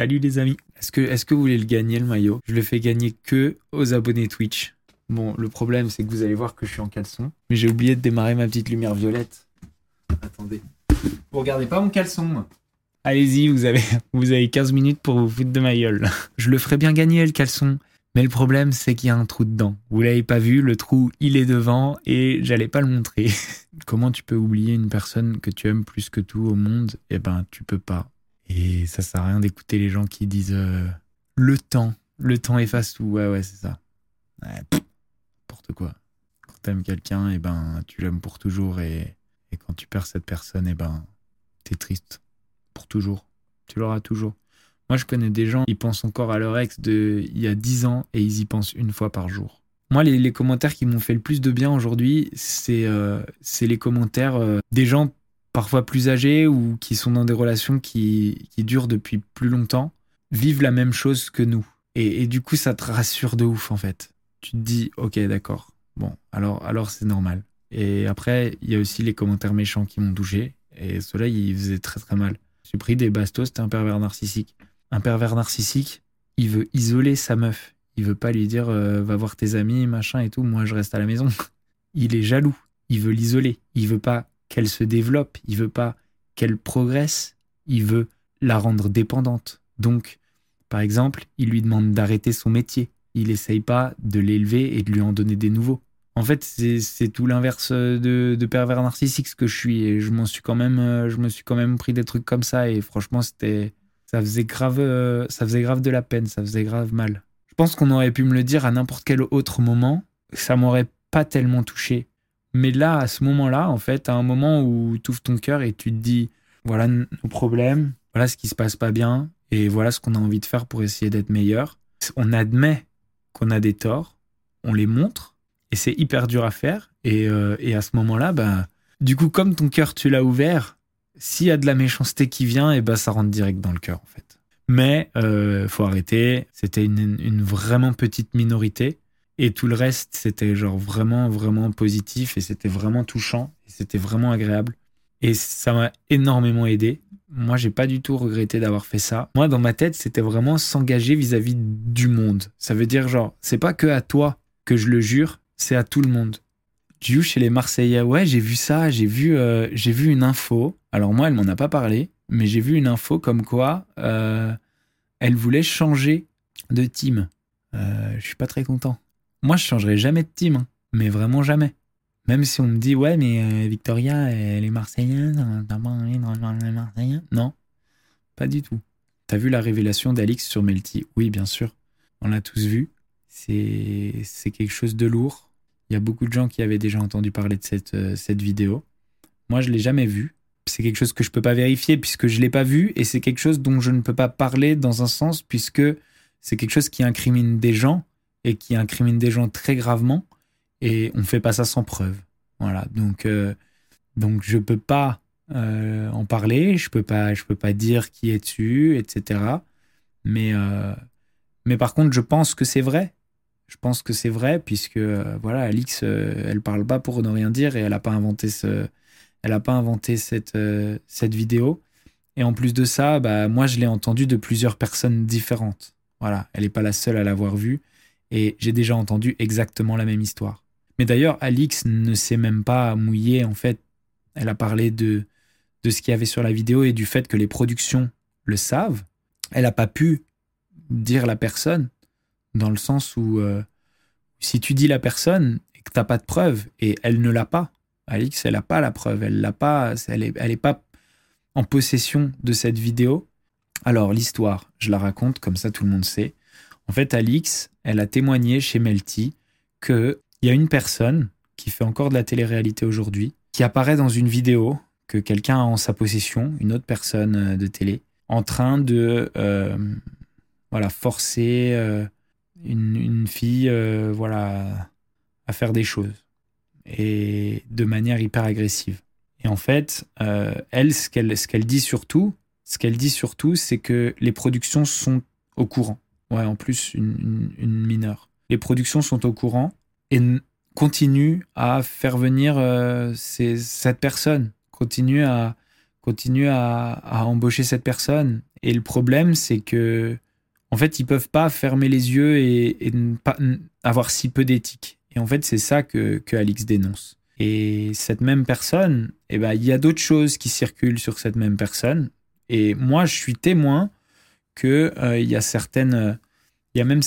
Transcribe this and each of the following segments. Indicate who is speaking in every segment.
Speaker 1: Salut les amis. Est-ce que, vous voulez le gagner le maillot? Je le fais gagner que aux abonnés Twitch. Bon, le problème c'est que vous allez voir que je suis en caleçon. Mais j'ai oublié de démarrer ma petite lumière violette. Attendez. Vous regardez pas mon caleçon Allez-y, vous avez, vous avez 15 minutes pour vous foutre de ma gueule. Je le ferai bien gagner le caleçon. Mais le problème, c'est qu'il y a un trou dedans. Vous l'avez pas vu, le trou, il est devant et j'allais pas le montrer. Comment tu peux oublier une personne que tu aimes plus que tout au monde? Eh ben, tu peux pas. Et ça sert à rien d'écouter les gens qui disent euh, le temps, le temps efface tout. Ouais, ouais, c'est ça. Ouais, n'importe quoi. Quand t'aimes quelqu'un, et eh ben, tu l'aimes pour toujours. Et, et, quand tu perds cette personne, et eh ben, t'es triste. Pour toujours. Tu l'auras toujours. Moi, je connais des gens, ils pensent encore à leur ex de il y a 10 ans et ils y pensent une fois par jour. Moi, les, commentaires qui m'ont fait le plus de bien aujourd'hui, c'est euh, les commentaires euh, des gens parfois plus âgés ou qui sont dans des relations qui, qui durent depuis plus longtemps, vivent la même chose que nous. Et, du coup, ça te rassure de ouf, en fait. Tu te dis, ok, d'accord. Bon, alors, alors c'est normal. Et après, il y a aussi les commentaires méchants qui m'ont touché. Et cela, il faisait très très mal. J'ai pris des bastos, c'était un pervers narcissique. Un pervers narcissique, il veut isoler sa meuf. Il veut pas lui dire, euh, va voir tes amis, machin et tout. Moi, je reste à la maison. Il est jaloux. Il veut l'isoler. Il veut pas qu'elle se développe, il veut pas qu'elle progresse, il veut la rendre dépendante. Donc, par exemple, il lui demande d'arrêter son métier. Il n'essaye pas de l'élever et de lui en donner des nouveaux. En fait, c'est tout l'inverse de, pervers narcissique ce que je suis. Et je m'en suis quand même, euh, je me suis quand même pris des trucs comme ça. Et franchement, c'était, ça faisait grave, euh, ça faisait grave de la peine, ça faisait grave mal. Je pense qu'on aurait pu me le dire à n'importe quel autre moment. Ça m'aurait pas tellement touché. Mais là, à ce moment-là, en fait, à un moment où tu ouvres ton cœur et tu te dis, voilà nos problèmes, voilà ce qui se passe pas bien, et voilà ce qu'on a envie de faire pour essayer d'être meilleur. On admet qu'on a des torts, on les montre, et c'est hyper dur à faire. Et, euh, à ce moment-là, bah, du coup, comme ton cœur, tu l'as ouvert, s'il y a de la méchanceté qui vient, et bah, ça rentre direct dans le cœur, en fait. Mais euh, faut arrêter. C'était une vraiment petite minorité. Et tout le reste, c'était genre vraiment, vraiment positif et c'était vraiment touchant et c'était vraiment agréable. Et ça m'a énormément aidé. Moi, j'ai pas du tout regretté d'avoir fait ça. Moi, dans ma tête, c'était vraiment s'engager vis-à-vis du monde. Ça veut dire, genre, c'est pas que à toi que je le jure, c'est à tout le monde. Du chez les Marseillais, ouais, j'ai vu ça, j'ai vu, euh, j'ai vu une info. Alors moi, elle m'en a pas parlé, mais j'ai vu une info comme quoi euh, elle voulait changer de team. Euh, je suis pas très content. Moi, je changerai jamais de team, hein. mais vraiment jamais. Même si on me dit, ouais, mais euh, Victoria, elle est marseillaise, t'as pas envie de les Marseillais Non, pas du tout. T'as vu la révélation d'Alix sur Melty? Oui, bien sûr. On l'a tous vu. C'est quelque chose de lourd. Il y a beaucoup de gens qui avaient déjà entendu parler de cette, euh, cette vidéo. Moi, je l'ai jamais vue. C'est quelque chose que je peux pas vérifier puisque je l'ai pas vu et c'est quelque chose dont je ne peux pas parler dans un sens puisque c'est quelque chose qui incrimine des gens et qui incrimine des gens très gravement et on fait pas ça sans preuve. Voilà, donc, euh, donc je peux pas euh, en parler, je peux, pas, je peux pas dire qui est dessus, etc. Mais, euh, mais par contre, je pense que c'est vrai. Je pense que c'est vrai, puisque voilà, Alix, elle parle pas pour ne rien dire et elle n'a pas inventé, ce, elle a pas inventé cette, cette vidéo. Et en plus de ça, bah, moi, je l'ai entendue de plusieurs personnes différentes. Voilà, elle n'est pas la seule à l'avoir vue. Et j'ai déjà entendu exactement la même histoire. Mais d'ailleurs, Alix ne s'est même pas mouillée, en fait. Elle a parlé de, de ce qu'il y avait sur la vidéo et du fait que les productions le savent. Elle n'a pas pu dire la personne, dans le sens où euh, si tu dis la personne et que tu n'as pas de preuve, et elle ne l'a pas, Alix, elle n'a pas la preuve, elle l'a pas, elle est, elle est pas, en possession de cette vidéo. Alors l'histoire, je la raconte comme ça tout le monde sait. En fait, Alix, elle a témoigné chez Melty qu'il y a une personne qui fait encore de la télé-réalité aujourd'hui, qui apparaît dans une vidéo que quelqu'un a en sa possession, une autre personne euh, de télé, en train de euh, voilà, forcer euh, une, fille voilà, à faire des choses et de manière hyper agressive. Et en fait, elle, ce qu'elle dit surtout, ce qu'elle dit surtout, c'est que les productions sont au courant. Ouais, en plus, une, mineure. Les productions sont au courant et continuent à faire venir cette personne continue à, à, embaucher cette personne. Et le problème, c'est que, en fait, ils peuvent pas fermer les yeux et, avoir si peu d'éthique. Et en fait, c'est ça que, que Alix dénonce. Et cette même personne, eh ben, il y a d'autres choses qui circulent sur cette même personne. Et moi, je suis témoin euh, il y a certaines, il y a même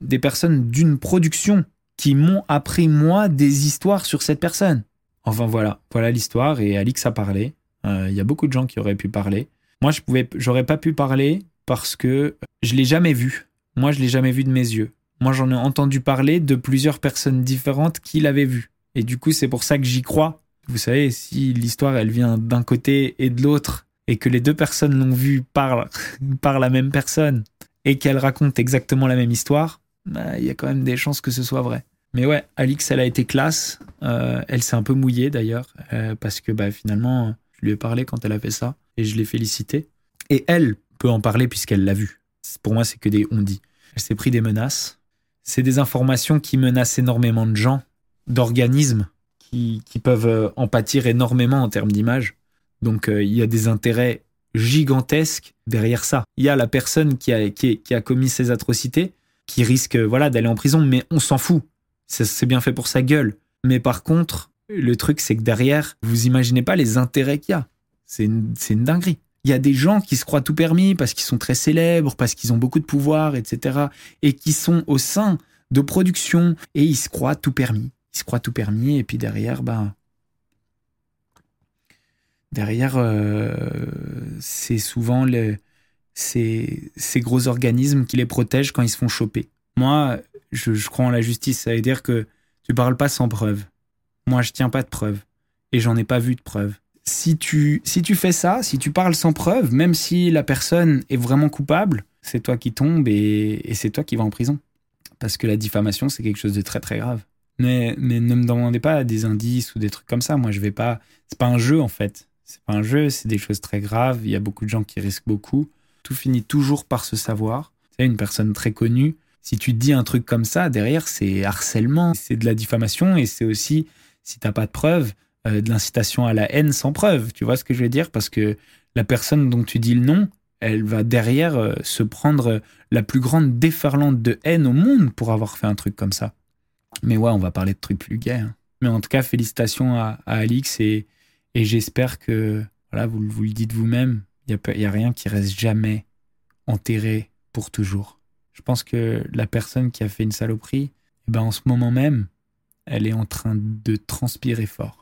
Speaker 1: des personnes d'une production qui m'ont appris moi des histoires sur cette personne. Enfin voilà, voilà l'histoire et Alix a parlé. Euh, il y a beaucoup de gens qui auraient pu parler. Moi, je pouvais, j'aurais pas pu parler parce que je l'ai jamais vu. Moi, je l'ai jamais vu de mes yeux. Moi, j'en ai entendu parler de plusieurs personnes différentes qui l'avaient vu. Et du coup, c'est pour ça que j'y crois. Vous savez, si l'histoire elle vient d'un côté et de l'autre et que les deux personnes l'ont vu par, par la même personne et qu'elles racontent exactement la même histoire, bah, il y a quand même des chances que ce soit vrai. Mais ouais, Alix, elle a été classe. Euh, elle s'est un peu mouillée d'ailleurs, euh, parce que bah, finalement, je lui ai parlé quand elle a fait ça, et je l'ai félicité. Et elle peut en parler puisqu'elle l'a vu. Pour moi, c'est que des on dit. Elle s'est pris des menaces. C'est des informations qui menacent énormément de gens, d'organismes, qui, qui, peuvent euh, en pâtir énormément en termes d'image. Donc il y a des intérêts gigantesques derrière ça. Il y a la personne qui a, qui, a commis ces atrocités, qui risque voilà d'aller en prison, mais on s'en fout c'est bien fait pour sa gueule. Mais par contre, le truc, c'est que derrière, vous imaginez pas les intérêts qu'il y a. C'est une, une dinguerie. Il y a des gens qui se croient tout permis parce qu'ils sont très célèbres, parce qu'ils ont beaucoup de pouvoir, etc. Et qui sont au sein de production et ils se croient tout permis. Ils se croient tout permis et puis derrière, ben, derrière, euh, c'est souvent ces, gros organismes qui les protègent quand ils se font choper. Moi, je, crois en la justice. Ça veut dire que tu parles pas sans preuve. Moi, je tiens pas de preuve. Et j'en ai pas vu de preuve. Si tu, si tu fais ça, si tu parles sans preuve, même si la personne est vraiment coupable, c'est toi qui tombes et, c'est toi qui vas en prison. Parce que la diffamation, c'est quelque chose de très très grave. Mais, mais ne me demandez pas des indices ou des trucs comme ça. Moi, je vais pas. C'est pas un jeu en fait. C'est pas un jeu, c'est des choses très graves. Il y a beaucoup de gens qui risquent beaucoup. Tout finit toujours par se savoir. C'est une personne très connue si tu dis un truc comme ça, derrière, c'est harcèlement, c'est de la diffamation et c'est aussi, si t'as pas de preuves, euh, de l'incitation à la haine sans preuve. Tu vois ce que je veux dire? Parce que la personne dont tu dis le nom, elle va derrière euh, se prendre la plus grande déferlante de haine au monde pour avoir fait un truc comme ça. Mais ouais, on va parler de trucs plus gays. Hein. Mais en tout cas, félicitations à, Alix et, et j'espère que, voilà, vous, le dites vous-même, il n'y a rien qui reste jamais enterré pour toujours. Je pense que la personne qui a fait une saloperie, eh ben en ce moment même, elle est en train de transpirer fort.